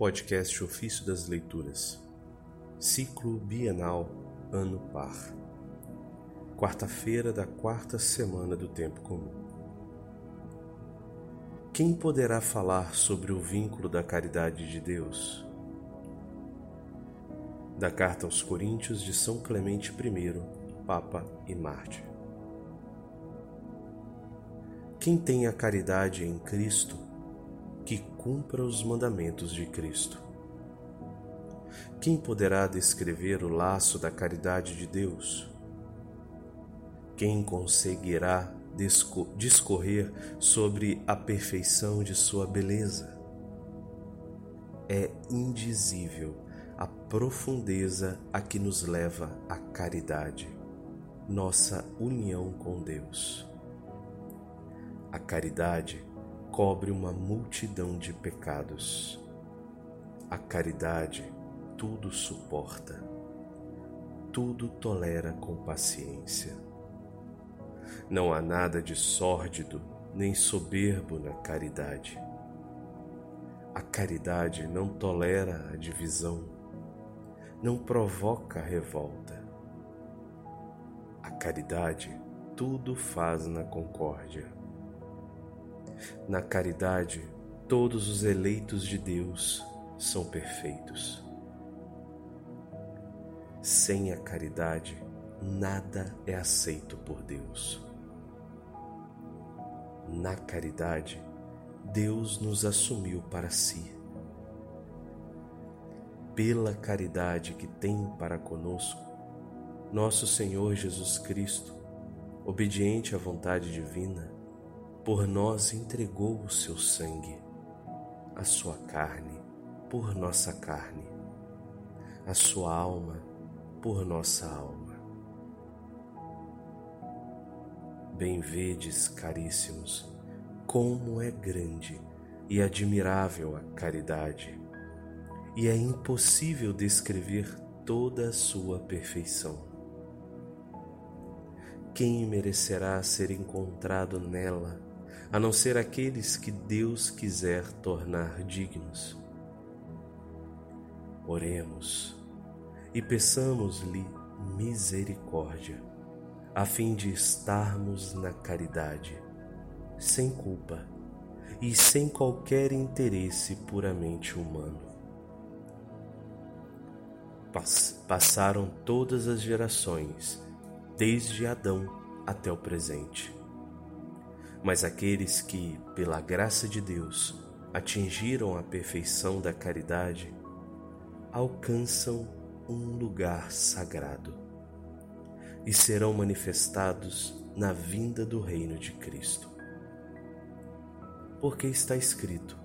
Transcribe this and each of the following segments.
Podcast Ofício das Leituras, Ciclo Bienal Ano Par, quarta-feira da quarta semana do Tempo Comum. Quem poderá falar sobre o vínculo da caridade de Deus? Da Carta aos Coríntios de São Clemente I, Papa e Mártir. Quem tem a caridade em Cristo, que cumpra os mandamentos de Cristo. Quem poderá descrever o laço da caridade de Deus? Quem conseguirá discorrer sobre a perfeição de sua beleza? É indizível a profundeza a que nos leva a caridade, nossa união com Deus. A caridade cobre uma multidão de pecados. A caridade tudo suporta, tudo tolera com paciência. Não há nada de sórdido nem soberbo na caridade. A caridade não tolera a divisão, não provoca revolta. A caridade tudo faz na concórdia. Na caridade, todos os eleitos de Deus são perfeitos. Sem a caridade, nada é aceito por Deus. Na caridade, Deus nos assumiu para si. Pela caridade que tem para conosco, nosso Senhor Jesus Cristo, obediente à vontade divina, por nós entregou o seu sangue, a sua carne por nossa carne, a sua alma por nossa alma. Bem vedes, caríssimos, como é grande e admirável a caridade, e é impossível descrever toda a sua perfeição. Quem merecerá ser encontrado nela a não ser aqueles que Deus quiser tornar dignos. Oremos e peçamos-lhe misericórdia, a fim de estarmos na caridade, sem culpa e sem qualquer interesse puramente humano. Passaram todas as gerações, desde Adão até o presente mas aqueles que, pela graça de Deus, atingiram a perfeição da caridade, alcançam um lugar sagrado e serão manifestados na vinda do reino de Cristo. Porque está escrito: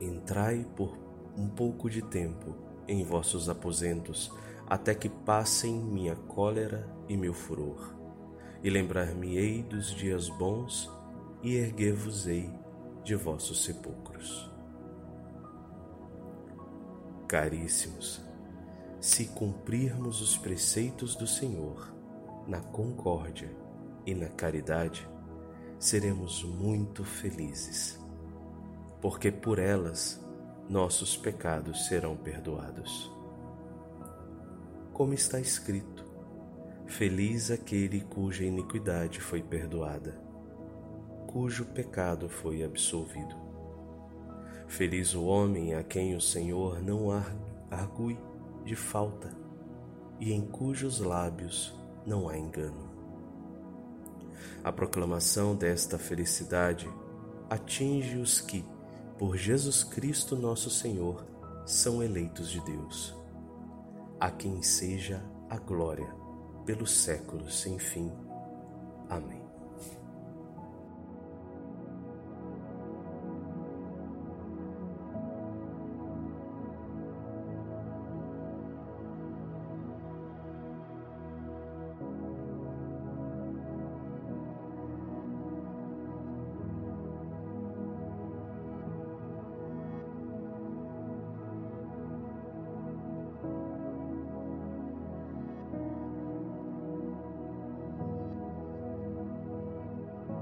Entrai por um pouco de tempo em vossos aposentos, até que passem minha cólera e meu furor e lembrar-me-ei dos dias bons, e erguer-vos-ei de vossos sepulcros. Caríssimos, se cumprirmos os preceitos do Senhor na concórdia e na caridade, seremos muito felizes, porque por elas nossos pecados serão perdoados. Como está escrito, Feliz aquele cuja iniquidade foi perdoada, cujo pecado foi absolvido. Feliz o homem a quem o Senhor não argue de falta e em cujos lábios não há engano. A proclamação desta felicidade atinge os que, por Jesus Cristo nosso Senhor, são eleitos de Deus. A quem seja a glória pelos séculos sem fim. Amém.